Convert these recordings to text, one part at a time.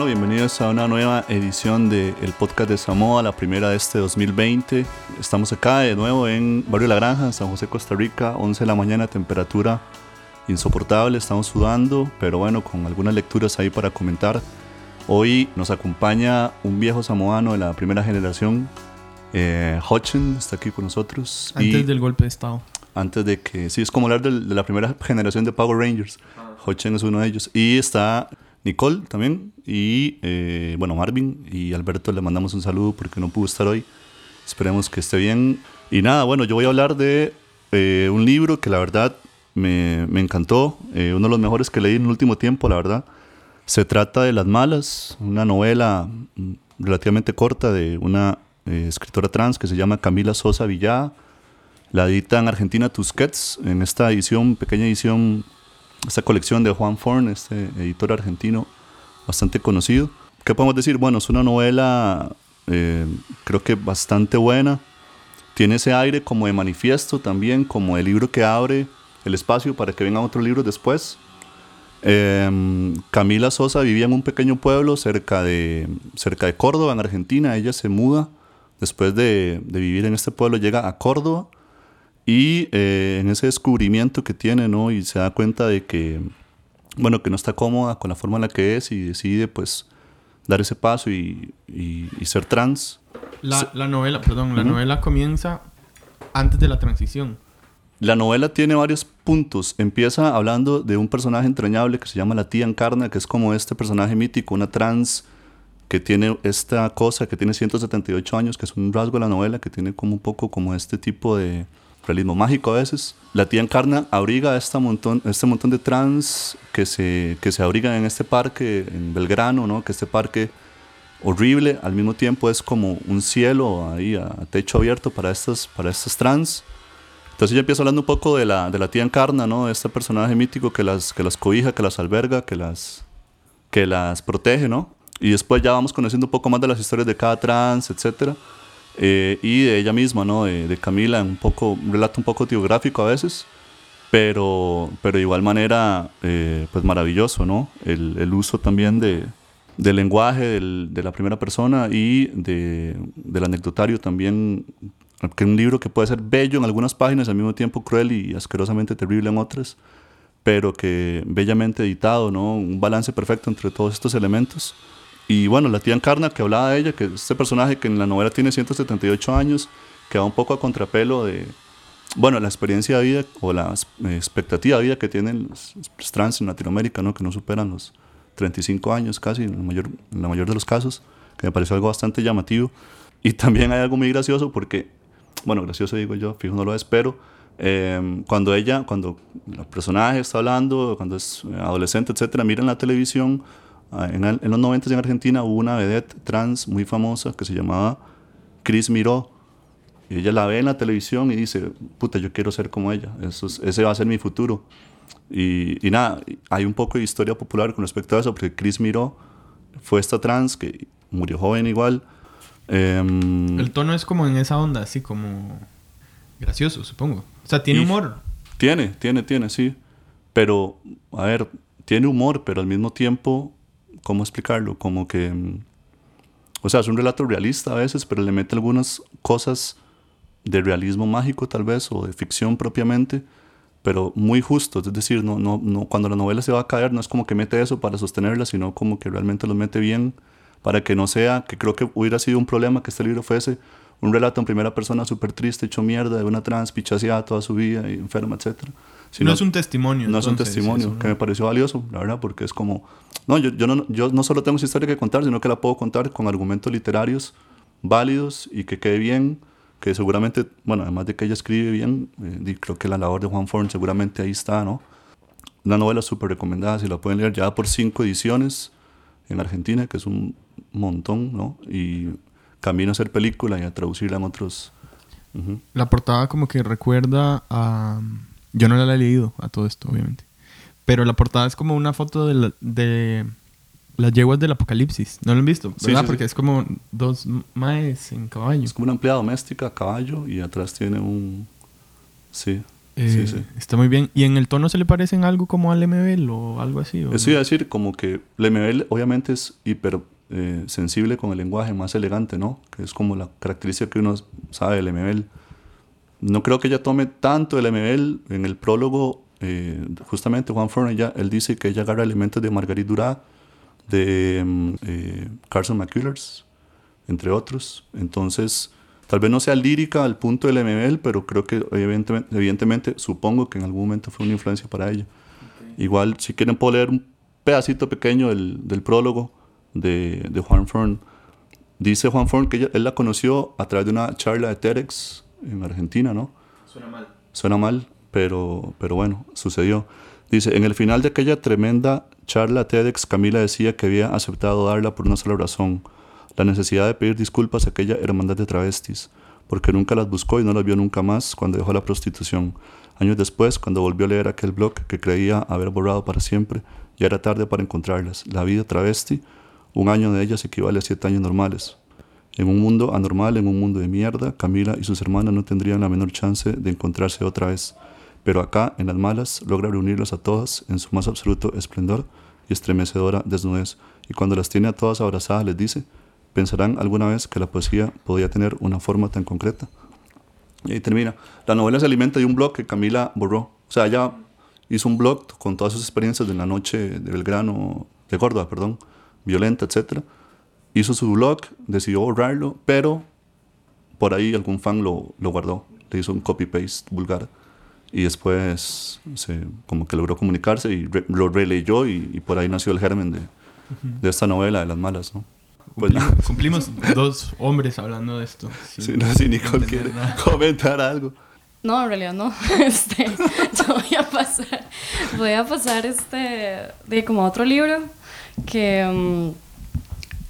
Bueno, bienvenidos a una nueva edición del podcast de Samoa, la primera de este 2020. Estamos acá de nuevo en Barrio La Granja, San José, Costa Rica, 11 de la mañana, temperatura insoportable, estamos sudando, pero bueno, con algunas lecturas ahí para comentar. Hoy nos acompaña un viejo samoano de la primera generación, eh, Hutchin, está aquí con nosotros. Antes del golpe de Estado. Antes de que, sí, es como hablar de, la primera generación de Power Rangers. Ah. Hutchin es uno de ellos. Y está Nicole también, y eh, bueno, Marvin y Alberto le mandamos un saludo porque no pudo estar hoy. Esperemos que esté bien. Y nada, bueno, yo voy a hablar de eh, un libro que la verdad me, me encantó, eh, uno de los mejores que leí en el último tiempo, la verdad. Se trata de Las Malas, una novela mm, relativamente corta de una escritora trans que se llama Camila Sosa Villada. La edita en Argentina Tusquets, en esta edición, pequeña edición esta colección de Juan Forn, este editor argentino bastante conocido. ¿Qué podemos decir? Bueno, es una novela eh, creo que bastante buena. Tiene ese aire como de manifiesto también, como el libro que abre el espacio para que vengan otros libros después. Em, Camila Sosa vivía en un pequeño pueblo cerca de, cerca de Córdoba, en Argentina. Ella se muda después de, de vivir en este pueblo, llega a Córdoba y eh, en ese descubrimiento que tiene, ¿no? Y se da cuenta de que, bueno, que no está cómoda con la forma en la que es y decide, pues, dar ese paso y, y, ser trans. La, la, novela, perdón, la novela comienza antes de la transición. La novela tiene varios puntos. Empieza hablando de un personaje entrañable que se llama la tía Encarna, que es como este personaje mítico, una trans que tiene esta cosa, que tiene 178 años, que es un rasgo de la novela, que tiene como un poco como este tipo de, realismo mágico a veces. La tía Encarna abriga a este montón, este montón de trans que se, que se abrigan en este parque en Belgrano, ¿no? que este parque horrible al mismo tiempo es como un cielo ahí a, techo abierto para estas, para estas trans. Entonces ya empiezo hablando un poco de la, de la tía Encarna, ¿no? de este personaje mítico que las, que las cobija, que las alberga, que las, que las protege, ¿no? Y después ya vamos conociendo un poco más de las historias de cada trans, etcétera. Eh, y de ella misma, ¿no? De, Camila, un, poco, un relato un poco biográfico a veces, pero, pero de igual manera, eh, pues maravilloso, ¿no? El, el uso también de, del lenguaje del, de la primera persona y de, del anecdotario también, que es un libro que puede ser bello en algunas páginas, al mismo tiempo cruel y asquerosamente terrible en otras, pero que bellamente editado, ¿no? Un balance perfecto entre todos estos elementos. Y bueno, la tía Encarna, que hablaba de ella, que es este personaje que en la novela tiene 178 años, que va un poco a contrapelo de, bueno, la experiencia de vida o la expectativa de vida que tienen los, trans en Latinoamérica, ¿no? que no superan los 35 años casi, en la, mayor, en la mayor de los casos, que me pareció algo bastante llamativo. Y también hay algo muy gracioso porque, bueno, gracioso digo yo, fijo no lo espero, em, cuando ella, cuando el personaje está hablando, cuando es adolescente, etcétera, miran la televisión Ah, en, los 90 en Argentina hubo una vedette trans muy famosa que se llamaba Chris Miró. Y ella la ve en la televisión y dice, puta, yo quiero ser como ella, Eso ese va a ser mi futuro. Y, y, nada, hay un poco de historia popular con respecto a eso, porque Chris Miró fue esta trans que murió joven igual. Em, El tono es como en esa onda, así como gracioso, supongo. O sea, tiene humor. Tiene, tiene, tiene, sí. Pero, a ver, tiene humor, pero al mismo tiempo ¿cómo explicarlo? Como que, mm, o sea, es un relato realista a veces, pero le mete algunas cosas de realismo mágico tal vez, o de ficción propiamente, pero muy justo, es decir, no, no, no, cuando la novela se va a caer no es como que mete eso para sostenerla, sino como que realmente lo mete bien para que no sea, que creo que hubiera sido un problema que este libro fuese un relato en primera persona súper triste, hecho mierda, de una trans pichaseada toda su vida y enferma, etc. no es un testimonio. No es un testimonio, que me pareció valioso, la verdad, porque es como... No, yo, yo, no, yo no solo tengo esa historia que contar, sino que la puedo contar con argumentos literarios válidos y que quede bien, que seguramente, bueno, además de que ella escribe bien, eh, creo que la labor de Juan Forn seguramente ahí está, ¿no? Una novela súper recomendada, si la pueden leer ya por cinco ediciones en Argentina, que es un montón, ¿no? Y camino a hacer película y a traducirla en otros. La portada como que recuerda a... Yo no la he leído a todo esto, obviamente. Pero la portada es como una foto de, de las yeguas del apocalipsis. ¿No lo han visto? ¿Verdad? Porque es como dos maes en caballo. Es como una empleada doméstica a caballo y atrás tiene un... Sí. Eh, sí. Está muy bien. ¿Y en el tono se le parecen algo como al MBL o algo así? o Eso iba a decir, como que el MBL obviamente es hiper eh, sensible con el lenguaje, más elegante, ¿no? Que es como la característica que uno sabe del MBL. No creo que ella tome tanto el MBL. En el prólogo, eh, justamente Juan Fern, ella, él dice que ella agarra elementos de Marguerite Duras, de mm, eh, Carson McCullers, entre otros. Entonces, tal vez no sea lírica al punto del MBL, pero creo que evidentemente, evidentemente supongo que en algún momento fue una influencia para ella. Igual, si quieren, puedo leer un pedacito pequeño del, del prólogo de, de Juan Fern. Dice Juan Fern que ella- él la conoció a través de una charla de TEDx en Argentina, ¿no? Suena mal. Suena mal, pero, pero bueno, sucedió. Dice, en el final de aquella tremenda charla TEDx, Camila decía que había aceptado darla por una sola razón, la necesidad de pedir disculpas a aquella hermandad de travestis, porque nunca las buscó y no las vio nunca más cuando dejó la prostitución. Años después, cuando volvió a leer aquel blog que creía haber borrado para siempre, ya era tarde para encontrarlas. La vida travesti, un año de ellas equivale a siete años normales. En un mundo anormal, en un mundo de mierda, Camila y sus hermanas no tendrían la menor chance de encontrarse otra vez. Pero acá, en las malas, logra reunirlas a todas en su más absoluto esplendor y estremecedora desnudez. Y cuando las tiene a todas abrazadas, les dice, ¿pensarán alguna vez que la poesía podía tener una forma tan concreta? Y ahí termina. La novela se alimenta de un blog que Camila borró. O sea, ella hizo un blog con todas sus experiencias de la noche de Belgrano, de Córdoba, perdón, violenta, etcétera hizo su blog, decidió borrarlo, pero por ahí algún fan lo, lo guardó, le hizo un copy-paste vulgar y después se, como que logró comunicarse y re- lo releyó y, y por ahí nació el germen de, de esta novela de las malas, ¿no? Pues Cumplimos, cumplimos dos hombres hablando de esto. sin- sí, no sé si Nicole quiere nada. comentar algo. No, en realidad no. Este, yo voy a pasar, voy a pasar este, de como a otro libro que mm,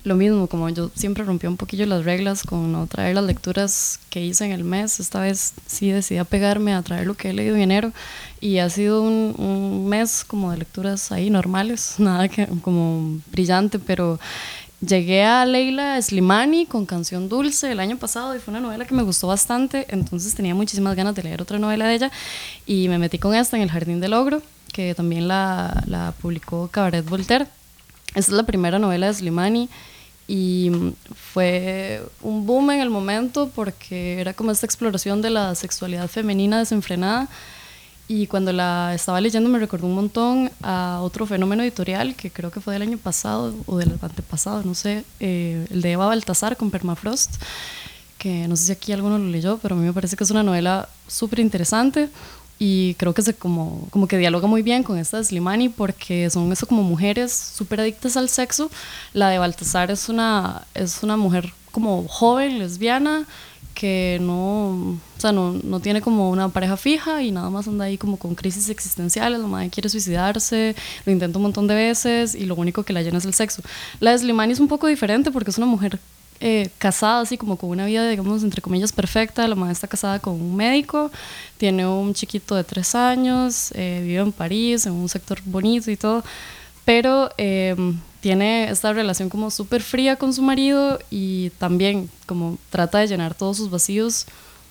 lo mismo, como yo siempre rompí un poquillo las reglas con no traer las lecturas que hice en el mes, esta vez sí decidí apegarme a traer lo que he leído en enero y ha sido un, un mes como de lecturas ahí normales, nada que como brillante, pero Llegué a Leila Slimani con Canción Dulce el año pasado y fue una novela que me gustó bastante, entonces tenía muchísimas ganas de leer otra novela de ella y me metí con esta en El Jardín del Ogro, que también la, la publicó Cabaret Voltaire. Esta es la primera novela de Slimani y fue un boom en el momento porque era como esta exploración de la sexualidad femenina desenfrenada y cuando la estaba leyendo me recordó un montón a otro fenómeno editorial que creo que fue del año pasado o del antepasado, no sé, eh, el de Eva Baltasar con Permafrost, que no sé si aquí alguno lo leyó, pero a mí me parece que es una novela súper interesante y creo que se como, como que dialoga muy bien con esta de Slimani porque son eso como mujeres súper adictas al sexo. La de Baltasar es una, es una mujer como joven, lesbiana, que no, o sea, no, no tiene como una pareja fija y nada más anda ahí como con crisis existenciales, la madre quiere suicidarse, lo intenta un montón de veces y lo único que la llena es el sexo. La de Slimani es un poco diferente porque es una mujer eh, casada, así como con una vida, digamos, entre comillas, perfecta. La madre está casada con un médico, tiene un chiquito de tres años, eh, vive en París, en un sector bonito y todo, pero eh, tiene esta relación como súper fría con su marido y también como trata de llenar todos sus vacíos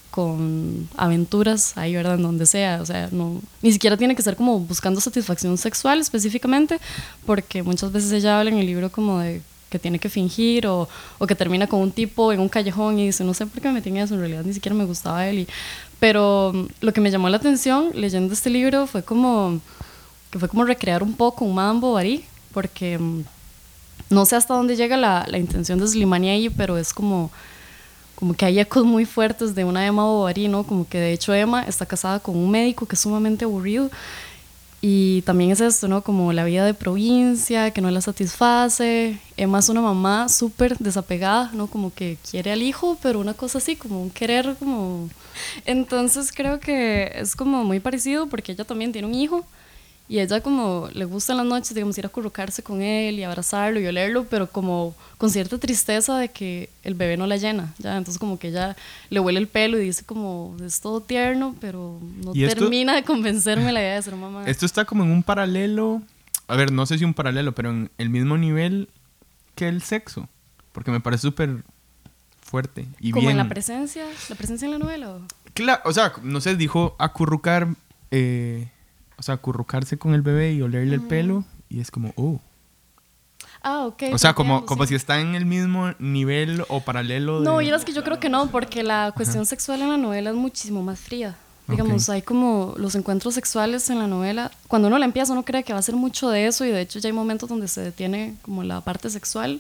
con aventuras ahí, ¿verdad? En donde sea, o sea, no, ni siquiera tiene que ser como buscando satisfacción sexual específicamente, porque muchas veces ella habla en el libro como de que tiene que fingir o, o que termina con un tipo en un callejón y dice, no sé por qué me metí en eso, en realidad ni siquiera me gustaba él. Y, pero mm, lo que me llamó la atención leyendo este libro fue como, que fue como recrear un poco un Madame Bovary, porque mm, no sé hasta dónde llega la, la intención de Slimani ahí, pero es como como que hay ecos muy fuertes de una Emma Bovary, ¿no? Como que de hecho Emma está casada con un médico que es sumamente aburrido y también es esto, ¿no? Como la vida de provincia, que no la satisface. Emma es una mamá súper desapegada, ¿no? Como que quiere al hijo, pero una cosa así, como un querer, como... Entonces creo que es como muy parecido porque ella también tiene un hijo y ella como le gusta en las noches, digamos, ir a currucarse con él y abrazarlo y olerlo, pero como con cierta tristeza de que el bebé no la llena, ¿ya? Entonces como que ella le huele el pelo y dice como, es todo tierno, pero no ¿Y esto- termina de convencerme la idea de ser mamá. Esto está como en un paralelo. A ver, no sé si un paralelo, pero en el mismo nivel que el sexo. Porque me parece súper fuerte y como bien. en la presencia, la presencia en la novela. Claro, o sea, no sé, dijo acurrucar eh, o sea, acurrucarse con el bebé y olerle el pelo y es como, oh. Ah, ok. O sea, como, como sí. si está en el mismo nivel o paralelo de... No, y es que yo creo que no, porque la cuestión sexual en la novela es muchísimo más fría. Digamos, Ok. hay como los encuentros sexuales en la novela. Cuando uno la empieza, uno cree que va a ser mucho de eso y de hecho ya hay momentos donde se detiene como la parte sexual.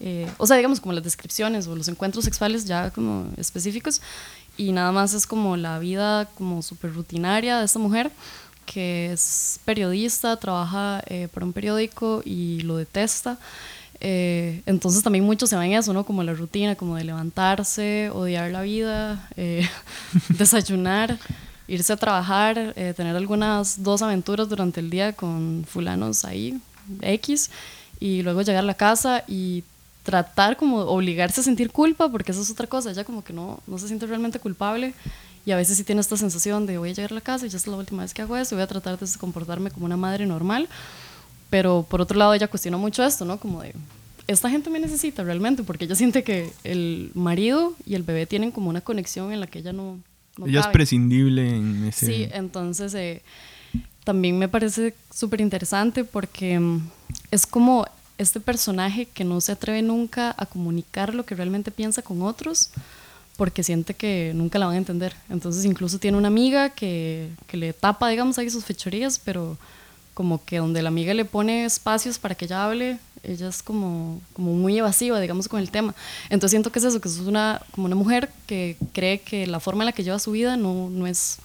eh, o sea, digamos como las descripciones o los encuentros sexuales ya como específicos y nada más es como la vida como súper rutinaria de esta mujer que es periodista, trabaja eh, para un periódico y lo detesta. Eh, entonces también mucho se va en eso, ¿no? Como la rutina, como de levantarse, odiar la vida, eh, desayunar, irse a trabajar, eh, tener algunas dos aventuras durante el día con fulanos ahí, X, y luego llegar a la casa y tratar como obligarse a sentir culpa, porque eso es otra cosa, ella como que no, no se siente realmente culpable y a veces sí tiene esta sensación de voy a llegar a la casa y ya es la última vez que hago eso, voy a tratar de comportarme como una madre normal, pero por otro lado ella cuestiona mucho esto, ¿no? Como de, esta gente me necesita realmente, porque ella siente que el marido y el bebé tienen como una conexión en la que ella no... no Ella es prescindible en ese... Sí, entonces eh, también me parece súper interesante porque mm, es como este personaje que no se atreve nunca a comunicar lo que realmente piensa con otros porque siente que nunca la van a entender. Entonces incluso tiene una amiga que, que le tapa, digamos, ahí sus fechorías, pero como que donde la amiga le pone espacios para que ella hable, ella es como, como muy evasiva, digamos, con el tema. Entonces siento que es eso, que es una, como una mujer que cree que la forma en la que lleva su vida no, no es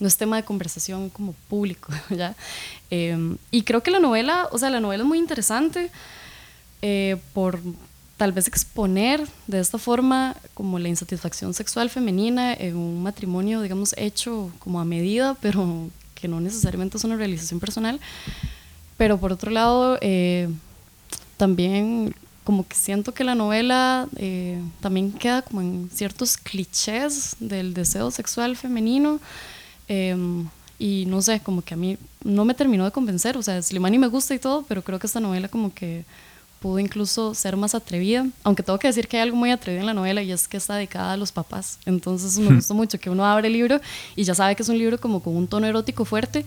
no es tema de conversación como público, ¿ya? Eh, y creo que la novela, o sea, la novela es muy interesante eh, por tal vez exponer de esta forma como la insatisfacción sexual femenina en un matrimonio, digamos, hecho como a medida, pero que no necesariamente es una realización personal. Pero por otro lado, eh, también como que siento que la novela eh, también queda como en ciertos clichés del deseo sexual femenino. eh, y no sé, como que a mí no me terminó de convencer. O sea, Slimani me gusta y todo, pero creo que esta novela como que pudo incluso ser más atrevida. Aunque tengo que decir que hay algo muy atrevido en la novela y es que está dedicada a los papás. Entonces me gustó mucho que uno abre el libro y ya sabe que es un libro como con un tono erótico fuerte.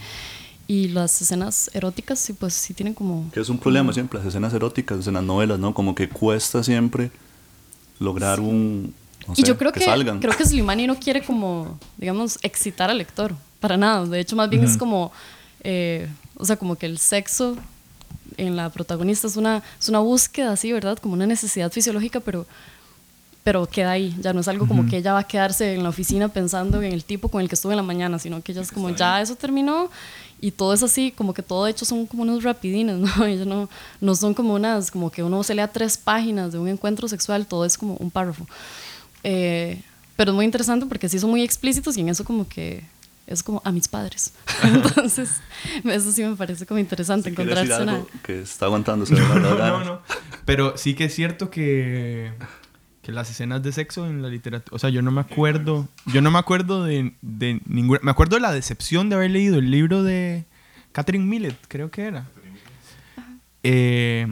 Y las escenas eróticas, sí, pues sí tienen como... Que es un problema siempre, las escenas eróticas en las novelas, ¿no? Como que cuesta siempre lograr un... no y sé, yo creo que, salgan. creo que Slimani no quiere como, digamos, excitar al lector, para nada. De hecho, más bien es como, eh, o sea, como que el sexo en la protagonista es una, es una búsqueda así, ¿verdad? Como una necesidad fisiológica, pero, pero queda ahí. Ya no es algo como que ella va a quedarse en la oficina pensando en el tipo con el que estuve en la mañana, sino que ella es como, ya eso terminó y todo es así, como que todo de hecho son como unos rapidines, ¿no? Ellos no, no son como unas, como que uno se lea tres páginas de un encuentro sexual, todo es como un párrafo. Eh, pero es muy interesante porque sí son muy explícitos y en eso como que es como a mis padres. Entonces, eso sí me parece como interesante Si decir encontrarse una... algo que está aguantándose. no, no, no. Pero sí que es cierto que, que las escenas de sexo en la literatura. O sea, yo no me acuerdo. Yo no me acuerdo de, de ninguna. Me acuerdo de la decepción de haber leído el libro de Catherine Millet, creo que era. Eh,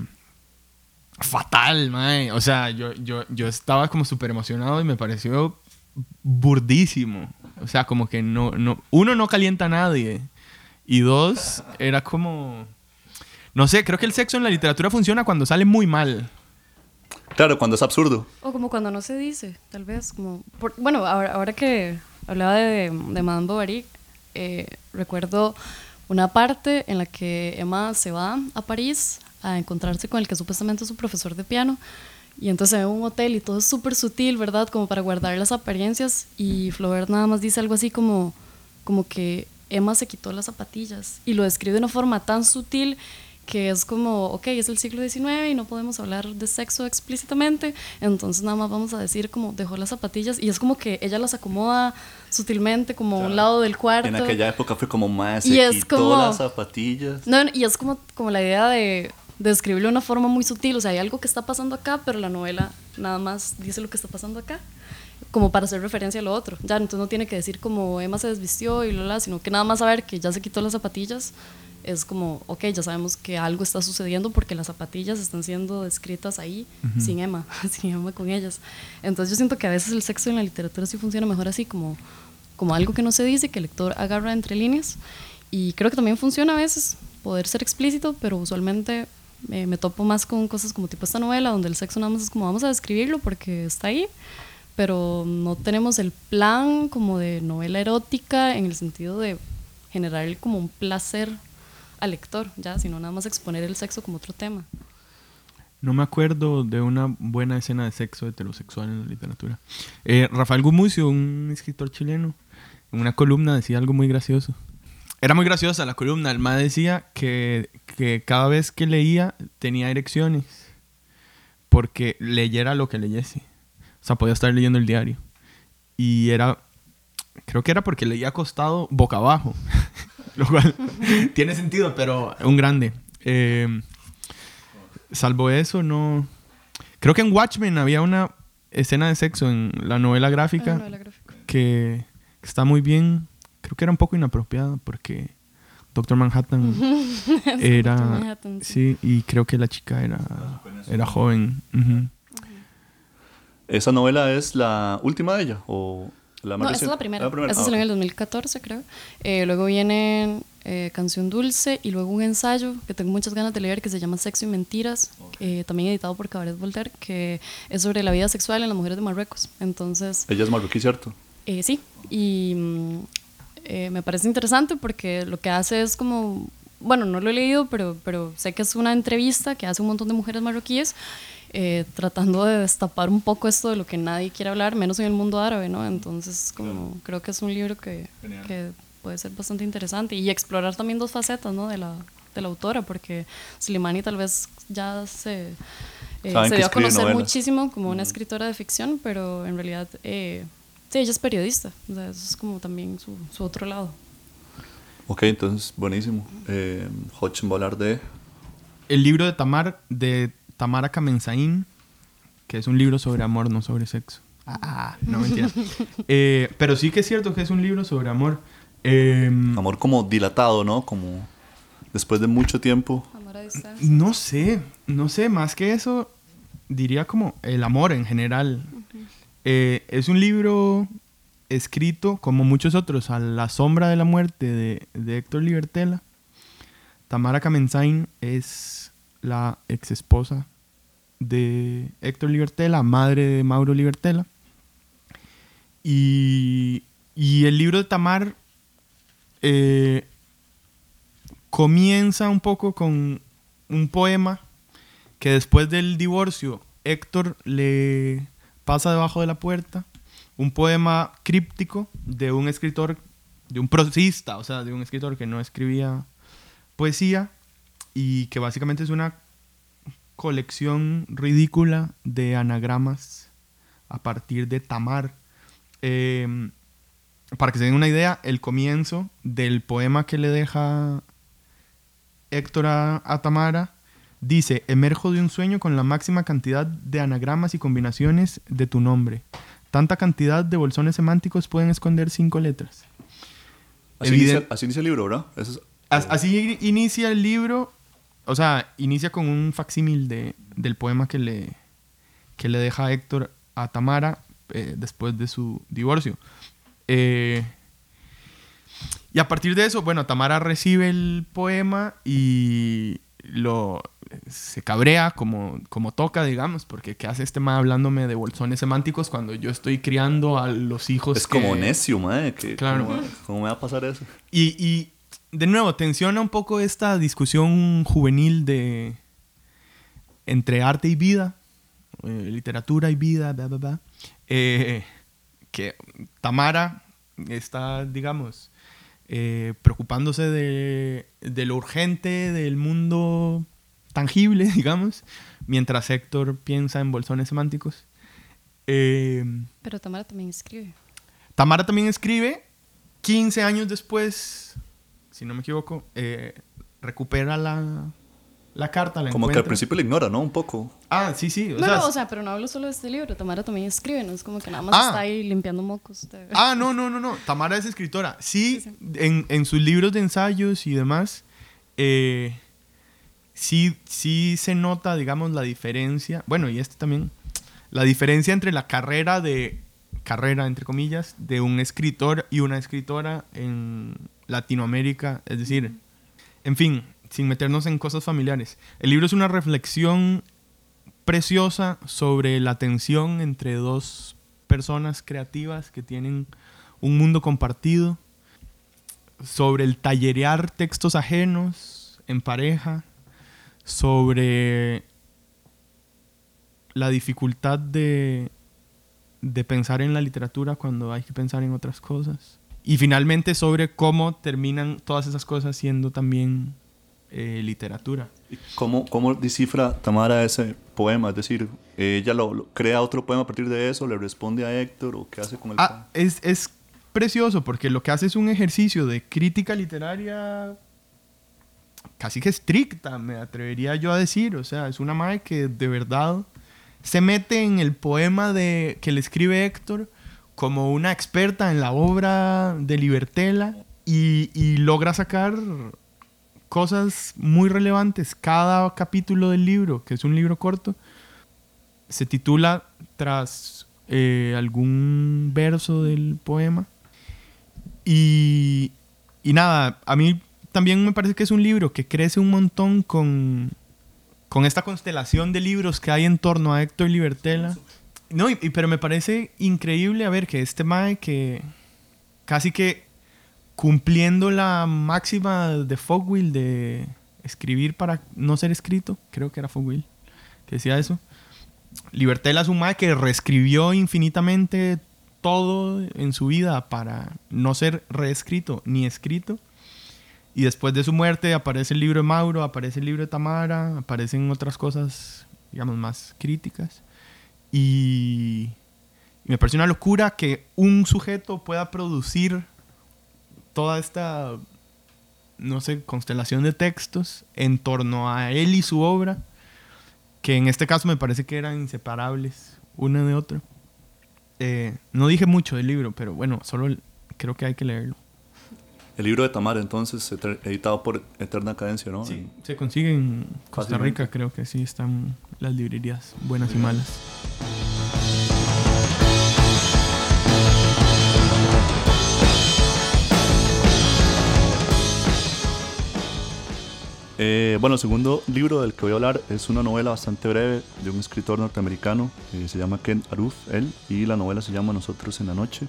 fatal, mae. O sea, yo, yo, yo estaba como súper emocionado y me pareció burdísimo. O sea, como que no, no. Uno, no calienta a nadie. Y dos, era como. No sé, creo que el sexo en la literatura funciona cuando sale muy mal. Claro, cuando es absurdo. O como cuando no se dice, tal vez. Como por- bueno, ahora, ahora que hablaba de, de Madame Bovary, eh, recuerdo una parte en la que Emma se va a París a encontrarse con el que supuestamente es su profesor de piano. Y entonces se ve un hotel y todo es súper sutil, ¿verdad? Como para guardar las apariencias. Y Flaubert nada más dice algo así como, como que Emma se quitó las zapatillas. Y lo describe de una forma tan sutil que es como, ok, es el siglo XIX y no podemos hablar de sexo explícitamente, entonces nada más vamos a decir como dejó las zapatillas y es como que ella las acomoda sutilmente como a un lado del cuarto. En aquella época fue como más, se Y es quitó como- las zapatillas. No, y es como, como la idea de, de describirlo de una forma muy sutil, o sea, hay algo que está pasando acá, pero la novela nada más dice lo que está pasando acá, como para hacer referencia a lo otro. Ya, entonces no tiene que decir como Emma se desvistió y lola, sino que nada más saber que ya se quitó las zapatillas es como, ok, ya sabemos que algo está sucediendo porque las zapatillas están siendo descritas ahí sin Emma, sin Emma con ellas. Entonces yo siento que a veces el sexo en la literatura sí funciona mejor así, como como algo que no se dice, que el lector agarra entre líneas. Y creo que también funciona a veces poder ser explícito, pero usualmente me topo más con cosas como tipo esta novela, donde el sexo nada más es como vamos a describirlo porque está ahí, pero no tenemos el plan como de novela erótica en el sentido de generar como un placer al lector, ya, sino nada más exponer el sexo como otro tema. No me acuerdo de una buena escena de sexo heterosexual en la literatura. Eh, Rafael Gumucio, un escritor chileno, en una columna decía algo muy gracioso. Era muy graciosa la columna. El más decía que, que cada vez que leía tenía erecciones porque leyera lo que leyese. O sea, podía estar leyendo el diario. Y era, creo que era porque leía acostado boca abajo. lo cual tiene sentido, pero un grande. Eh, salvo eso, no. Creo que en Watchmen había una escena de sexo en la novela gráfica, La novela gráfica. Que, que está muy bien. Creo que era un poco inapropiada porque Doctor Manhattan era. Dr. Manhattan, sí. sí, y creo que la chica era, era joven. ¿Esa novela es la última de ella? ¿O la más No, esa es la primera. Ah, la Esa Ah, salió en el ok. 2014, creo. Eh, luego viene eh, Canción Dulce y luego un ensayo que tengo muchas ganas de leer que se llama Sexo y Mentiras, eh, también editado por Cabaret Voltaire, que es sobre la vida sexual en las mujeres de Marruecos. Entonces, Ella es marroquí, ¿cierto? eh, sí, y mm, eh, me parece interesante porque lo que hace es como, bueno, no lo he leído, pero, pero sé que es una entrevista que hace un montón de mujeres marroquíes eh, tratando de destapar un poco esto de lo que nadie quiere hablar, menos en el mundo árabe, ¿no? Entonces, como creo que es un libro que, que puede ser bastante interesante y explorar también dos facetas, ¿no? De la, de la autora, porque Slimani tal vez ya se, eh, se dio a conocer novelas. muchísimo como una escritora de ficción, pero en realidad, eh, sí, ella es periodista, o sea, eso es como también su, su otro lado. Ok, entonces, buenísimo. Eh, Hodgson va a hablar de... El libro de Tamar, de Tamara Kamenzain, que es un libro sobre amor, no sobre sexo. Ah, no mentira. Eh, pero sí que es cierto que es un libro sobre amor. Eh, Amor como dilatado, ¿no? Como después de mucho tiempo. Amor a distancia. no sé, no sé, más que eso, diría como el amor en general. Eh, es un libro escrito, como muchos otros, a la sombra de la muerte de, Héctor Libertela. Tamara Kamenzain es la ex esposa de Héctor Libertela, madre de Mauro Libertela. Y, y el libro de Tamar eh, comienza un poco con un poema que después del divorcio Héctor le pasa debajo de la puerta. Un poema críptico de un escritor, de un prosista, o sea, de un escritor que no escribía poesía y que básicamente es una colección ridícula de anagramas a partir de Tamar. Eh, para que se den una idea, el comienzo del poema que le deja Héctor a, a Tamara dice, emerjo de un sueño con la máxima cantidad de anagramas y combinaciones de tu nombre. Tanta cantidad de bolsones semánticos pueden esconder cinco letras. Así, Eviden- inicia, así inicia el libro, ¿verdad? Eso es- As- Así inicia el libro, o sea, inicia con un facsímil de, del poema que le, que le deja Héctor a Tamara eh, después de su divorcio. Eh, y a partir de eso, bueno, Tamara recibe el poema y lo se cabrea como, como toca, digamos, porque ¿qué hace este man hablándome de bolsones semánticos cuando yo estoy criando a los hijos? es como necio, madre. Que, Claro. ¿cómo, cómo me va a pasar eso? y, y, de nuevo, tensiona un poco esta discusión juvenil de entre arte y vida, eh, literatura y vida, bla, bla, bla. Eh, que Tamara está, digamos, eh, preocupándose de, de lo urgente del mundo tangible, digamos, mientras Héctor piensa en bolsones semánticos. Eh, Pero Tamara también escribe. Tamara también escribe, 15 años después, si no me equivoco, eh, recupera la, la carta, la Como que al encuentra. principio le ignora, ¿no? Un poco. Ah, sí, sí. o No, sea, no, o sea, pero no hablo solo de este libro. Tamara también escribe, no es como que nada más Ah. está ahí limpiando mocos. de- Ah, no, no, no, no. Tamara es escritora. Sí, Sí, sí. En, en sus libros de ensayos y demás, eh, sí, sí se nota, digamos, la diferencia. Bueno, y este también. La diferencia entre la carrera de carrera, entre comillas, de un escritor y una escritora en Latinoamérica. Es decir, en fin, sin meternos en cosas familiares. El libro es una reflexión preciosa sobre la tensión entre dos personas creativas que tienen un mundo compartido, sobre el tallerear textos ajenos en pareja, sobre la dificultad de, de pensar en la literatura cuando hay que pensar en otras cosas. Y finalmente sobre cómo terminan todas esas cosas siendo también eh, literatura. ¿Cómo, ¿Cómo descifra Tamara ese poema? Es decir, ¿ella lo, crea otro poema a partir de eso? ¿Le responde a Héctor? ¿O qué hace con el ah, poema? Es, es precioso porque lo que hace es un ejercicio de crítica literaria casi que estricta, me atrevería yo a decir. O sea, es una madre que de verdad se mete en el poema de, que le escribe Héctor como una experta en la obra de Libertela y, logra sacar cosas muy relevantes. Cada capítulo del libro, que es un libro corto, se titula tras eh, algún verso del poema. Y, y nada, a mí también me parece que es un libro que crece un montón con, con esta constelación de libros que hay en torno a Héctor Libertela. No, y, pero me parece increíble a ver que este Mae que casi que cumpliendo la máxima de Fogwill de escribir para no ser escrito, creo que era Fogwill que decía eso. Libertela es un Mae que reescribió infinitamente todo en su vida para no ser reescrito ni escrito. Y después de su muerte aparece el libro de Mauro, aparece el libro de Tamara, aparecen otras cosas, digamos, más críticas. Y, me parece una locura que un sujeto pueda producir toda esta, no sé, constelación de textos en torno a él y su obra, que en este caso me parece que eran inseparables una de otra. Eh, no dije mucho del libro, pero bueno, solo creo que hay que leerlo. El libro de Tamara, entonces, editado por Eterna Cadencia, ¿no? Sí, se consigue en Costa Rica, creo que sí, están las librerías buenas y malas. Eh, bueno, el segundo libro del que voy a hablar es una novela bastante breve de un escritor norteamericano, que se llama Ken Aruf, él, y la novela se llama Nosotros en la Noche.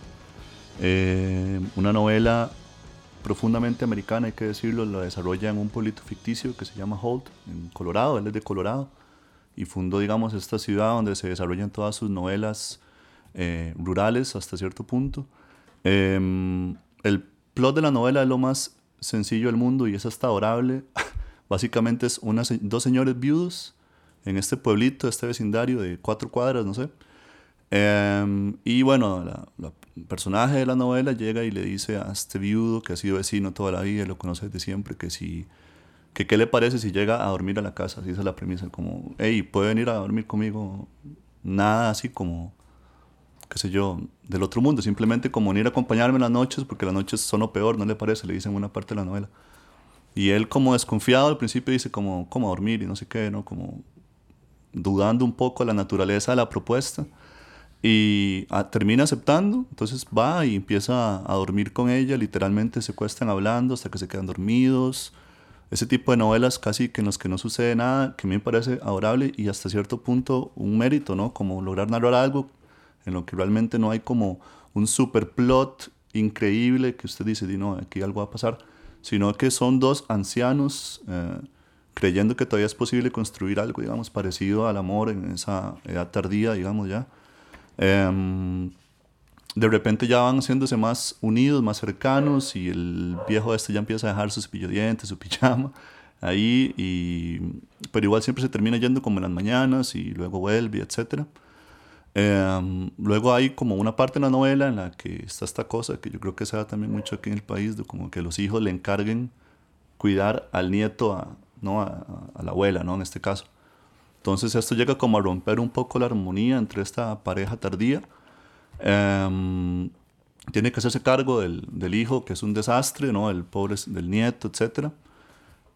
Eh, una novela profundamente americana, hay que decirlo, la desarrolla en un pueblito ficticio que se llama Holt, en Colorado, él es de Colorado, y fundó, digamos, esta ciudad donde se desarrollan todas sus novelas eh, rurales hasta cierto punto. Em, el plot de la novela es lo más sencillo del mundo y es hasta adorable. Básicamente es una, dos señores viudos en este pueblito, este vecindario de cuatro cuadras, no sé. Em, y bueno, la, personaje de la novela llega y le dice a este viudo que ha sido vecino toda la vida, lo conoce desde siempre, que si que qué le parece si llega a dormir a la casa, así es la premisa, como, hey, puede venir a dormir conmigo, nada así como, qué sé yo, del otro mundo, simplemente como venir a acompañarme en las noches, porque las noches son lo peor, ¿no le parece? Le dicen en una parte de la novela. Y él como desconfiado al principio dice como, ¿cómo dormir? Y no sé qué, ¿no? Como dudando un poco la naturaleza de la propuesta y ah, termina aceptando, entonces va y empieza a, dormir con ella, literalmente se cuestan hablando hasta que se quedan dormidos. Ese tipo de novelas casi que en los que no sucede nada, que a mí me parece adorable y hasta cierto punto un mérito, ¿no? Como lograr narrar algo en lo que realmente no hay como un super plot increíble que usted dice, no, aquí algo va a pasar, sino que son dos ancianos eh, creyendo que todavía es posible construir algo, digamos, parecido al amor en esa edad tardía, digamos ya Em, de repente ya van haciéndose más unidos, más cercanos y el viejo este ya empieza a dejar su cepillo de dientes, su pijama ahí, y, pero igual siempre se termina yendo como en las mañanas y luego vuelve, etc. Em, luego hay como una parte en la novela en la que está esta cosa que yo creo que se da también mucho aquí en el país, de como que los hijos le encarguen cuidar al nieto, a, ¿no? a, a la abuela, ¿no? en este caso. Entonces esto llega como a romper un poco la armonía entre esta pareja tardía. Em, tiene que hacerse cargo del, hijo, que es un desastre, ¿no? El pobre del nieto, etc.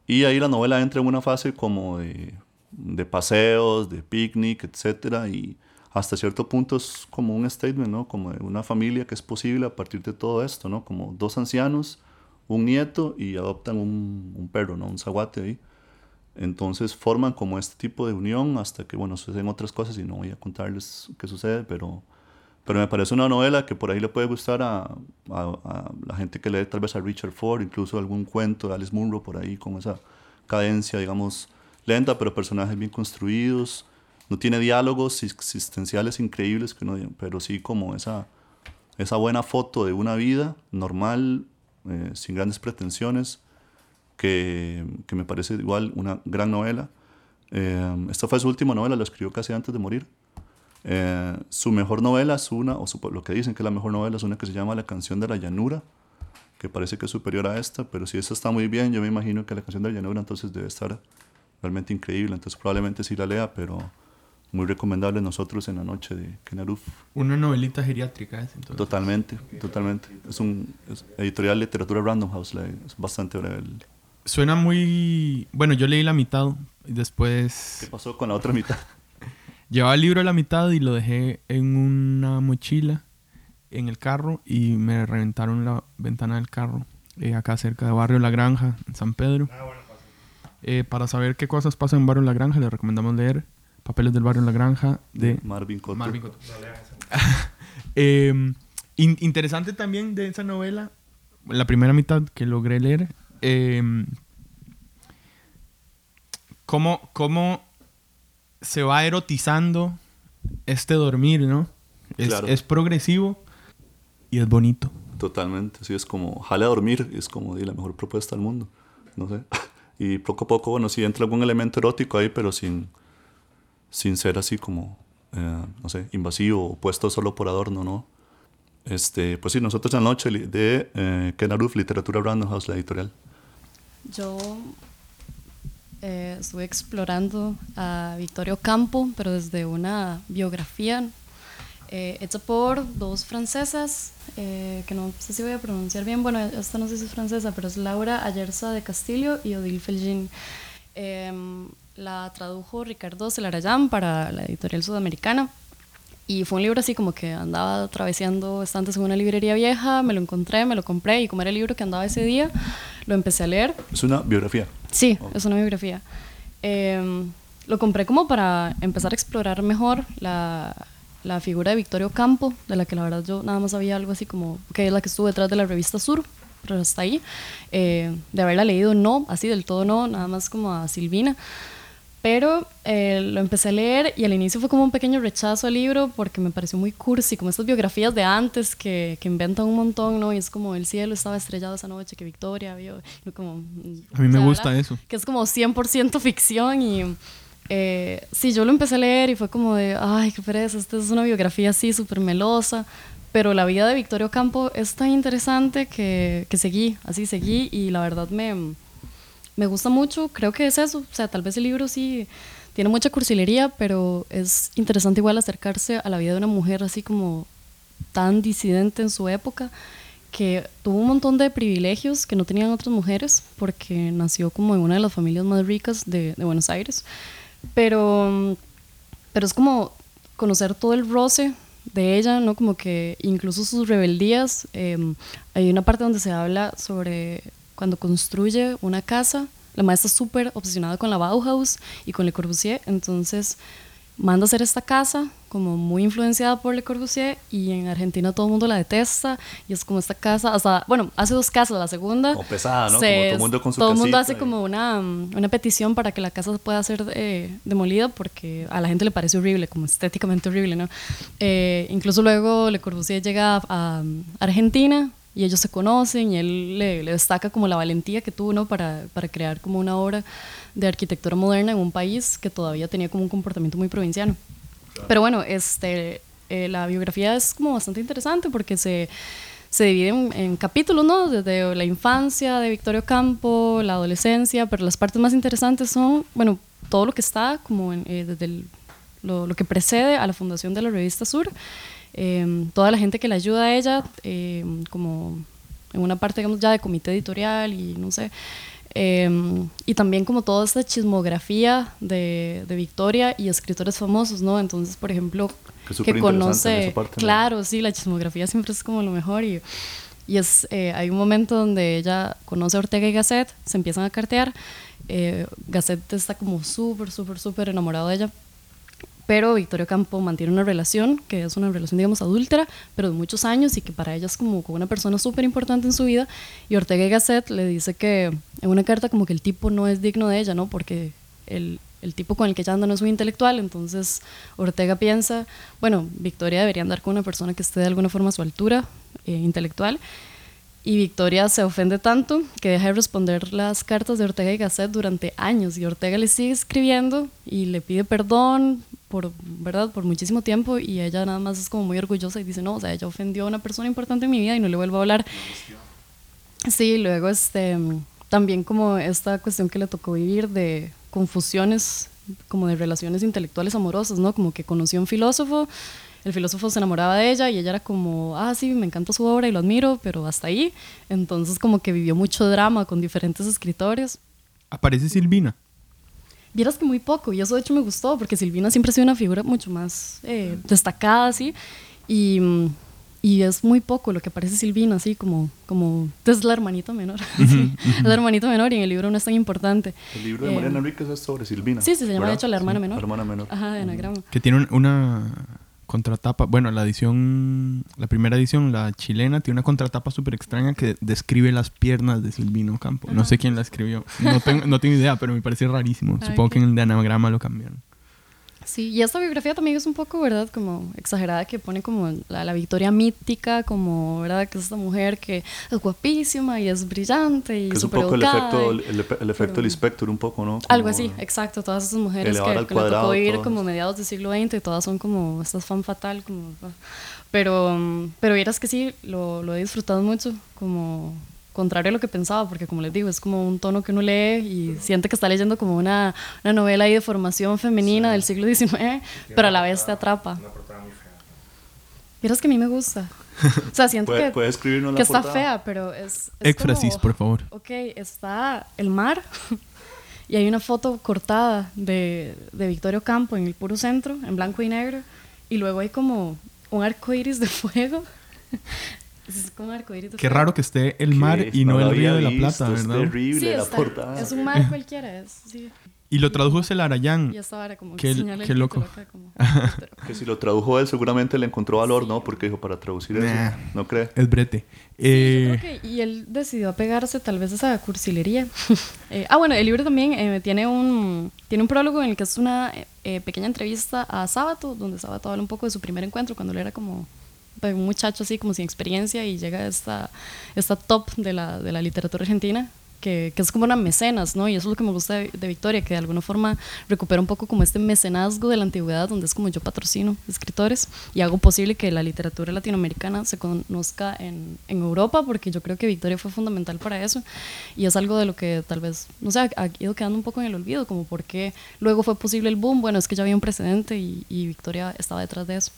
Y ahí la novela entra en una fase como de, paseos, de picnic, etc. Y hasta cierto punto es como un statement, ¿no? Como una familia que es posible a partir de todo esto, ¿no? Como dos ancianos, un nieto y adoptan un, un perro, ¿no? Un zaguate ahí. Entonces forman como este tipo de unión hasta que, bueno, suceden otras cosas y no voy a contarles qué sucede, pero, pero me parece una novela que por ahí le puede gustar a, la gente que lee tal vez a Richard Ford, incluso algún cuento de Alice Munro por ahí con esa cadencia, digamos, lenta, pero personajes bien construidos. No tiene diálogos existenciales increíbles, pero sí como esa, esa buena foto de una vida normal, eh, sin grandes pretensiones que, que, me parece igual una gran novela. Eh, esta fue su última novela, la escribió casi antes de morir. Eh, su mejor novela es una, o su, lo que dicen que es la mejor novela es una que se llama La canción de la llanura, que parece que es superior a esta, pero si esta está muy bien, yo me imagino que La canción de la llanura entonces debe estar realmente increíble, entonces probablemente sí la lea, pero muy recomendable nosotros en la noche de Kenaruf. Una novelita geriátrica es entonces. Totalmente, totalmente. Es un es editorial literatura Random House, es bastante breve. El, Suena muy... Bueno, yo leí la mitad y después... ¿Qué pasó con la otra mitad? Llevaba el libro a la mitad y lo dejé en una mochila en el carro y me reventaron la ventana del carro. Eh, acá cerca de Barrio La Granja, en San Pedro. Eh, para saber qué cosas pasan en Barrio La Granja, le recomendamos leer Papeles del Barrio La Granja de Marvin Cotto. Marvin Cotto. eh, in interesante también de esa novela, la primera mitad que logré leer, eh, cómo, cómo se va erotizando este dormir, ¿no? Es, Claro. es progresivo y es bonito. Totalmente, sí, es como jale a dormir, es como la mejor propuesta del mundo, no sé. Y poco a poco, bueno, sí entra algún elemento erótico ahí, pero sin, sin ser así como, eh, no sé, invasivo o puesto solo por adorno, ¿no? Este, pues sí, nosotros en la noche de eh, Ken Aruf, Literatura Random House, la editorial. Yo eh, estuve explorando a Victorio Campo, pero desde una biografía eh, hecha por dos francesas, eh, que no sé si voy a pronunciar bien, bueno, esta no sé si es francesa, pero es Laura Ayerza de Castillo y Odile Felgin. Em, la tradujo Ricardo Celarayán para la editorial sudamericana. Y fue un libro así como que andaba atravesando estantes en una librería vieja, me lo encontré, me lo compré y como era el libro que andaba ese día, lo empecé a leer. Es una biografía. Sí, Oh. es una biografía. Em, lo compré como para empezar a explorar mejor la, la figura de Victorio Campo, de la que la verdad yo nada más sabía algo así como que es la que estuvo detrás de la revista Sur, pero hasta ahí. Eh, de haberla leído, no, así del todo no, nada más como a Silvina. Pero eh, lo empecé a leer y al inicio fue como un pequeño rechazo al libro porque me pareció muy cursi, como estas biografías de antes que, que inventan un montón, ¿no? Y es como el cielo estaba estrellado esa noche que Victoria vio. como, A mí me gusta eso. Que es como 100% ficción y eh, sí, yo lo empecé a leer y fue como de, ay, qué pereza, esta es una biografía así súper melosa. Pero la vida de Victorio Campo es tan interesante que, que seguí, así seguí y la verdad me, me gusta mucho, creo que es eso, o sea, tal vez el libro sí tiene mucha cursilería, pero es interesante igual acercarse a la vida de una mujer así como tan disidente en su época, que tuvo un montón de privilegios que no tenían otras mujeres, porque nació como en una de las familias más ricas de, Buenos Aires, pero, pero es como conocer todo el roce de ella, ¿no? Como que incluso sus rebeldías, eh, hay una parte donde se habla sobre cuando construye una casa, la maestra está súper obsesionada con la Bauhaus y con Le Corbusier, entonces manda a hacer esta casa como muy influenciada por Le Corbusier y en Argentina todo el mundo la detesta y es como esta casa, hasta, bueno, hace dos casas, la segunda Como pesada, ¿no? se- Como todo el mundo con su todo el mundo hace y- como una, una petición para que la casa pueda ser eh, demolida porque a la gente le parece horrible, como estéticamente horrible, ¿no? Eh, incluso luego Le Corbusier llega a, a Argentina y ellos se conocen y él le, le destaca como la valentía que tuvo, ¿no? Para, para crear como una obra de arquitectura moderna en un país que todavía tenía como un comportamiento muy provinciano. Pero bueno, este, eh, la biografía es como bastante interesante porque se, se divide en, en capítulos, ¿no? Desde la infancia de Victorio Campo, la adolescencia, pero las partes más interesantes son, bueno, todo lo que está como en, eh, desde el- lo, lo que precede a la fundación de la revista Sur, eh, toda la gente que le ayuda a ella, eh, como en una parte, digamos, ya de comité editorial y no sé, eh, y también como toda esta chismografía de, de Victoria y escritores famosos, ¿no? Entonces, por ejemplo, Que que conoce, parte, ¿no? claro, sí, la chismografía siempre es como lo mejor y, y es, eh, hay un momento donde ella conoce a Ortega y Gasset, se empiezan a cartear, eh, Gasset está como súper, súper, súper enamorado de ella, pero Victoria Campo mantiene una relación, que es una relación, digamos, adúltera, pero de muchos años y que para ella es como, una persona súper importante en su vida. Y Ortega y Gasset le dice que en una carta como que el tipo no es digno de ella, ¿no? Porque el, el tipo con el que ella anda no es muy intelectual, entonces Ortega piensa, bueno, Victoria debería andar con una persona que esté de alguna forma a su altura eh, intelectual. Y Victoria se ofende tanto que deja de responder las cartas de Ortega y Gasset durante años. Y Ortega le sigue escribiendo y le pide perdón por, ¿verdad? por muchísimo tiempo. Y ella nada más es como muy orgullosa y dice, no, o sea, ella ofendió a una persona importante en mi vida y no le vuelvo a hablar. Sí, luego este, también como esta cuestión que le tocó vivir de confusiones como de relaciones intelectuales amorosas, ¿no? Como que conoció a un filósofo, el filósofo se enamoraba de ella y ella era como, ah, sí, me encanta su obra y lo admiro, pero hasta ahí. Entonces como que vivió mucho drama con diferentes escritores. Aparece Silvina. Vieras que muy poco, y eso de hecho me gustó, porque Silvina siempre ha sido una figura mucho más eh, destacada, así, y, y es muy poco lo que aparece Silvina, así como, como es la hermanita menor, sí, es la hermanita menor, y en el libro no es tan importante. El libro de Eh, Mariana Enríquez es sobre Silvina. Sí, sí, se llama de ¿verdad? hecho La hermana menor. La hermana menor. Ajá, de anagrama. Que tiene un- una contratapa. Bueno, la edición. La primera edición, la chilena, tiene una contratapa súper extraña que describe las piernas de Silvino Campo. No sé quién la escribió. No tengo, no tengo idea, pero me parece rarísimo. Supongo que en el de anagrama lo cambiaron. Sí, y esta biografía también es un poco, ¿verdad? Como exagerada, que pone como la, la Victoria mítica, como, ¿verdad? Que es esta mujer que es guapísima y es brillante y Que es un poco el efecto, y- el, efecto un poco, ¿no? Algo así, exacto. Todas esas mujeres que, que le tocó todas. como mediados del siglo XX y todas son como estas fan fatal, como... Pero, pero vieras que sí, lo, lo he disfrutado mucho, como contrario a lo que pensaba, porque como les digo, es como un tono que uno lee y siente que está leyendo como una, una novela ahí de formación femenina del siglo XIX, pero a la vez te atrapa. Vieras que a mí me gusta. O sea, siento ¿Puede, que, puede escribirnos la está portada? fea, pero es... es como- por favor. Ok, está el mar y hay una foto cortada de, de Victorio Campo en el puro centro, en blanco y negro, y luego hay como un arco iris de fuego. Es como Qué raro que esté el mar Que y no, lo el había río de la visto, Plata, Es ¿verdad? terrible Sí, la está- portada. es un mar cualquiera, es, sí. Y lo tradujo Celarayán. Y esta vara como Qué- qué loco. Que si lo tradujo él, seguramente le encontró valor, ¿no? Porque dijo, para traducir Nah. eso, ¿no cree? Es brete. Yo Eh, creo que- y él decidió apegarse tal vez a esa cursilería. Eh, ah, bueno, el libro también eh, tiene, un, tiene un prólogo en el que es una eh, eh, pequeña entrevista a Sábato, donde Sábato habla un poco de su primer encuentro cuando él era como pues, un muchacho así como sin experiencia y llega esta, esta top de la, de la literatura argentina. Que, que es como una mecenas, ¿no? Y eso es lo que me gusta de, de Victoria, que de alguna forma recupera un poco como este mecenazgo de la antigüedad, donde es como yo patrocino escritores y hago posible que la literatura latinoamericana se conozca en, en Europa, porque yo creo que Victoria fue fundamental para eso. Y es algo de lo que tal vez, no sé, ha, ido quedando un poco en el olvido, como por qué luego fue posible el boom. Bueno, es que ya había un precedente y Victoria estaba detrás de eso.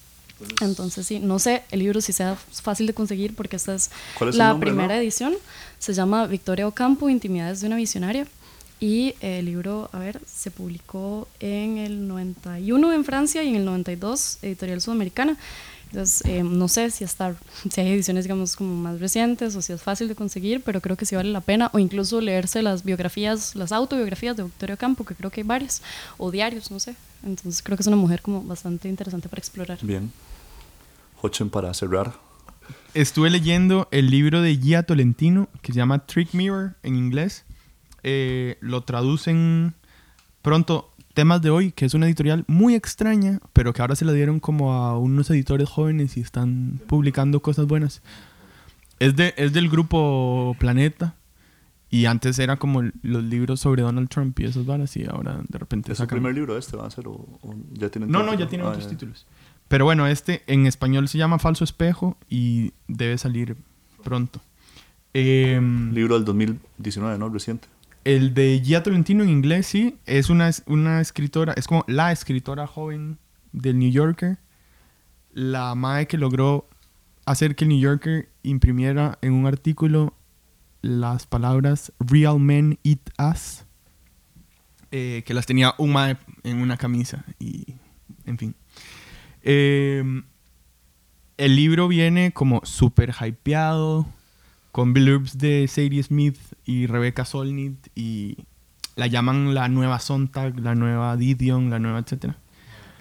Entonces, sí, no sé el libro si sea fácil de conseguir porque esta es, ¿Cuál es la nombre, primera no? edición. Se llama Victoria Ocampo, Intimidades de una visionaria. Y el libro, a ver, se publicó en el 91 en Francia y en el 92 Editorial Sudamericana. Entonces, eh, no sé si, está, si hay ediciones, digamos, como más recientes o si es fácil de conseguir, pero creo que sí vale la pena. O incluso leerse las biografías, las autobiografías de Victoria Ocampo, que creo que hay varias, o diarios, no sé. Entonces, creo que es una mujer como bastante interesante para explorar. Bien. Hochen para cerrar. estuve leyendo el libro de Gia Tolentino que se llama Trick Mirror en inglés. Eh, lo traducen pronto Temas de Hoy, que es una editorial muy extraña, pero que ahora se la dieron como a unos editores jóvenes y están publicando cosas buenas. Es, de, es del grupo Planeta. Y antes era como el- los libros sobre Donald Trump y esas varas y ahora de repente ¿Es sacan... primer libro este? ¿Va a ser? ¿O, o ya tienen No, no, ya tiene Ah, otros títulos. Pero bueno, este en español se llama Falso Espejo y debe salir pronto. Em, Libro del 2019, ¿no? Reciente. el de Gia Tolentino en inglés, sí, es una, una escritora, es como la escritora joven del New Yorker. La madre que logró hacer que el New Yorker imprimiera en un artículo las palabras Real Men Eat Us, eh, que las tenía un mae en una camisa y, en fin. Eh, el libro viene como súper hypeado, con blurbs de Sadie Smith y Rebecca Solnit y la llaman la nueva Sontag, la nueva Didion, la nueva etcétera.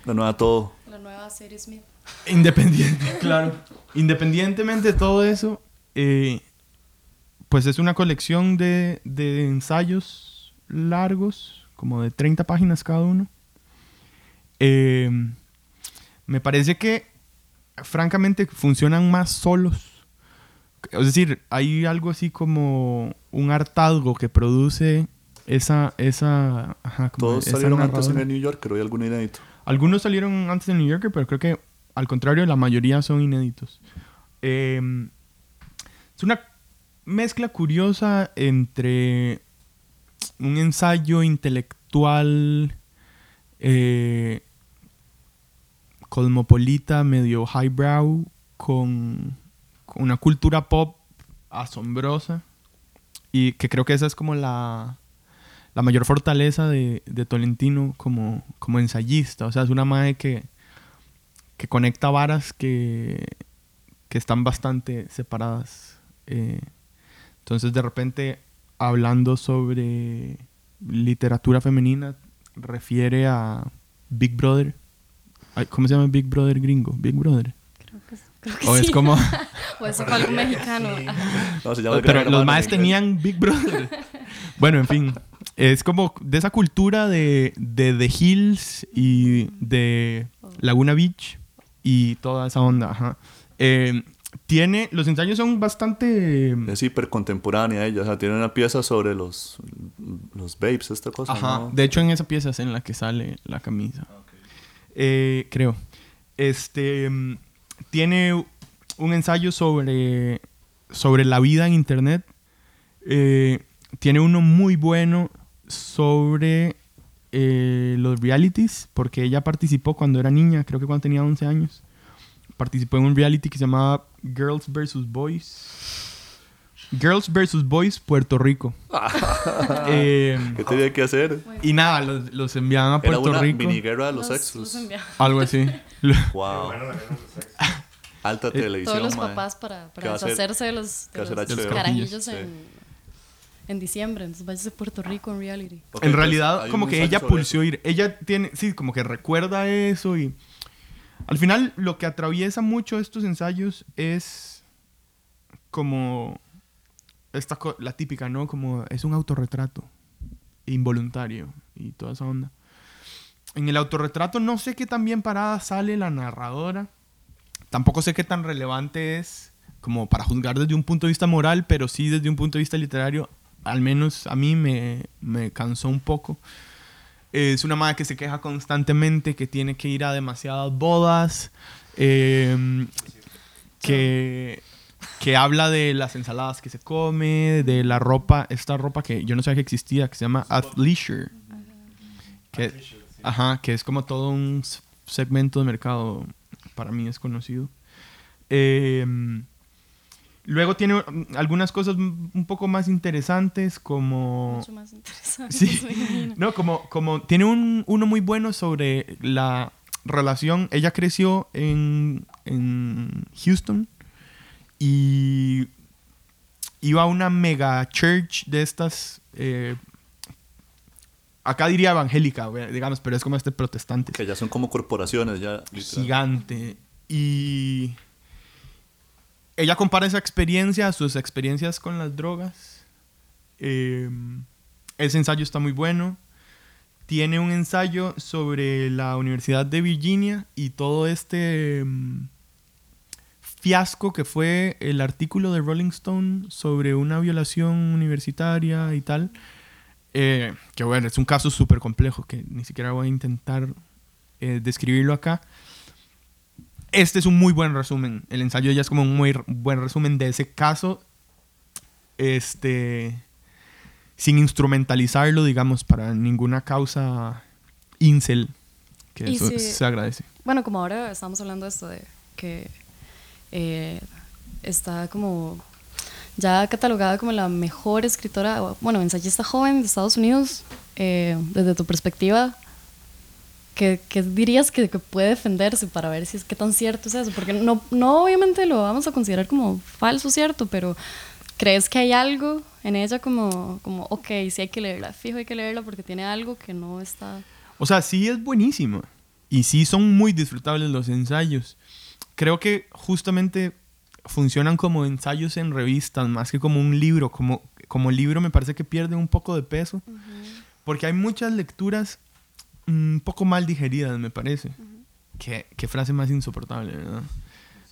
La nueva todo. La nueva serie Smith. Independiente, claro. Independientemente de todo eso, eh, pues es una colección de, de ensayos largos, como de 30 páginas cada uno. Eh, me parece que, francamente, funcionan más solos. Es decir, hay algo así como un hartazgo que produce esa... esa ajá, como Todos esa salieron antes en el New Yorker, hoy algún inédito. Algunos salieron antes de New Yorker, pero creo que al contrario, la mayoría son inéditos. Eh, es una mezcla curiosa entre un ensayo intelectual eh, cosmopolita, medio highbrow, con, con una cultura pop asombrosa. Y que creo que esa es como la, la mayor fortaleza de, de Tolentino como, como ensayista. O sea, es una madre que, que conecta varas que, que están bastante separadas. Eh, entonces, de repente, hablando sobre literatura femenina, refiere a Big Brother. ¿Cómo se llama Big Brother gringo? Big Brother. Creo que, creo que O es como... O eso fue algo mexicano. No, se llama el Pero los inglés. tenían Big Brother. bueno, en fin. Es como de esa cultura de, de The Hills y de Laguna Beach y toda esa onda. ajá. Eh, tiene... Los ensayos son bastante... Es hiper contemporánea ella, o sea, tiene una pieza sobre los, los babes, esta cosa. Ajá. ¿no? De hecho, en esa pieza es en la que sale la camisa. Eh, creo. Este... mm, Tiene un ensayo sobre, sobre la vida en Internet. Eh, tiene uno muy bueno sobre eh, los realities, porque ella participó cuando era niña, creo que cuando tenía 11 años. Participó en un reality que se llamaba Girls vs. Boys. Girls vs. Boys Puerto Rico. Eh, ¿Qué tenía que hacer? y nada, los, los enviaban a Era Puerto una Rico. mini guerra de los Los- sexos. los. Algo así. Wow. Alta Eh, televisión. Todos los mae. papás para, ¿Qué va para deshacerse de los, ¿Qué de los, HBO? carajillos Sí. en, en diciembre. Entonces vayas a Puerto Rico en reality. Ok, en pues, realidad, como que ella pulsó ir. Ella tiene, sí, como que recuerda eso y. Al final, lo que atraviesa mucho estos ensayos es como. Esta la típica, ¿no? Como es un autorretrato involuntario y toda esa onda. En el autorretrato no sé qué tan bien parada sale la narradora. Tampoco sé qué tan relevante es como para juzgar desde un punto de vista moral, pero sí desde un punto de vista literario, al menos a mí me, me cansó un poco. Es una madre que se queja constantemente, que tiene que ir a demasiadas bodas, eh, que, que habla de las ensaladas que se come, de la ropa, esta ropa que yo no sabía que existía, que se llama athleisure. Que, ajá, que es como todo un segmento de mercado, para mí es conocido. Eh, luego tiene mm, algunas cosas un poco más interesantes como... Mucho más interesante. Sí. No, como, como tiene un, uno muy bueno sobre la relación. Ella creció en, en Houston y iba a una mega church de estas. eh, acá diría evangélica, digamos, pero es como este protestante Que ya son como corporaciones, ya. literal. gigante. Y ella compara esa experiencia a sus experiencias con las drogas. Eh, ese ensayo está muy bueno. Tiene un ensayo sobre la Universidad de Virginia y todo este mm, fiasco que fue el artículo de Rolling Stone sobre una violación universitaria y tal. Eh, que bueno, es un caso súper complejo que ni siquiera voy a intentar eh, describirlo acá. Este es un muy buen resumen. El ensayo ya es como un muy buen resumen de ese caso. Este. Sin instrumentalizarlo, digamos, para ninguna causa incel. Que eso si- se agradece. Bueno, como ahora estamos hablando de esto de que eh, está como ya catalogada como la mejor escritora, bueno, ensayista joven de Estados Unidos, eh, desde tu perspectiva, ¿qué, qué dirías que, que, puede defenderse para ver si es qué tan cierto es eso? Porque no, no obviamente lo vamos a considerar como falso, cierto, pero ¿crees que hay algo en ella como, como ok, sí hay que leerla, fijo hay que leerla porque tiene algo que no está... O sea, sí es buenísimo y sí son muy disfrutables los ensayos. Creo que justamente funcionan como ensayos en revistas más que como un libro. Como, como libro me parece que pierde un poco de peso. Porque hay muchas lecturas un poco mal digeridas, me parece. qué, qué, frase más insoportable, ¿verdad?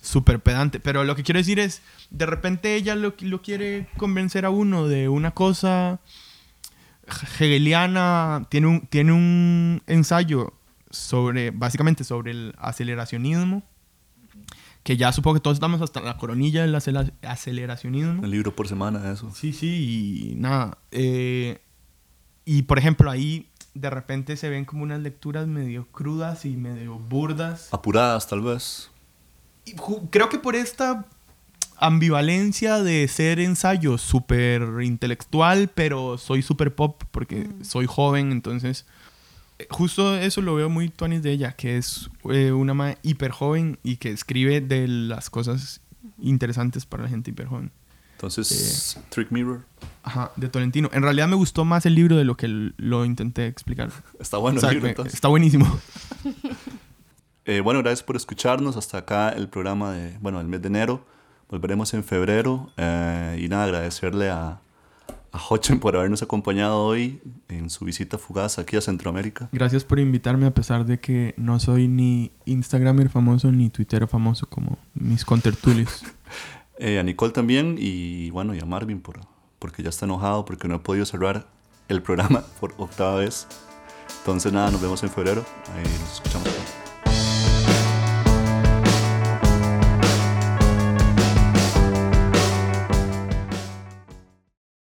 Súper pedante. Pero lo que quiero decir es, de repente ella lo, lo quiere convencer a uno de una cosa hegeliana. Tiene un, tiene un ensayo sobre, básicamente sobre el aceleracionismo que ya supongo que todos estamos hasta la coronilla del aceleracionismo. El libro por semana, eso. Sí, sí, y nada. Eh, y por ejemplo, ahí de repente se ven como unas lecturas medio crudas y medio burdas. Apuradas, tal vez. creo que por esta ambivalencia de ser ensayo súper intelectual, pero soy súper pop porque mm. soy joven, entonces justo eso lo veo muy tuanis de ella, que es eh, una madre hiper joven y que escribe de las cosas interesantes para la gente hiper joven. Entonces, eh, Trick Mirror. Ajá, de Tolentino. En realidad me gustó más el libro de lo que lo intenté explicar. Está bueno el libro, entonces. Está buenísimo. Eh, bueno, gracias por escucharnos. Hasta acá el programa de, bueno, el mes de enero. Volveremos en febrero. y nada, agradecerle a, a Hochen por habernos acompañado hoy en su visita fugaz aquí a Centroamérica. Gracias por invitarme a pesar de que no soy ni Instagramer famoso ni Twitter famoso como mis contertulios. eh, a Nicole también y bueno, y a Marvin por, porque ya está enojado porque no he podido cerrar el programa por octava vez. Entonces nada, nos vemos en febrero. Ahí nos escuchamos.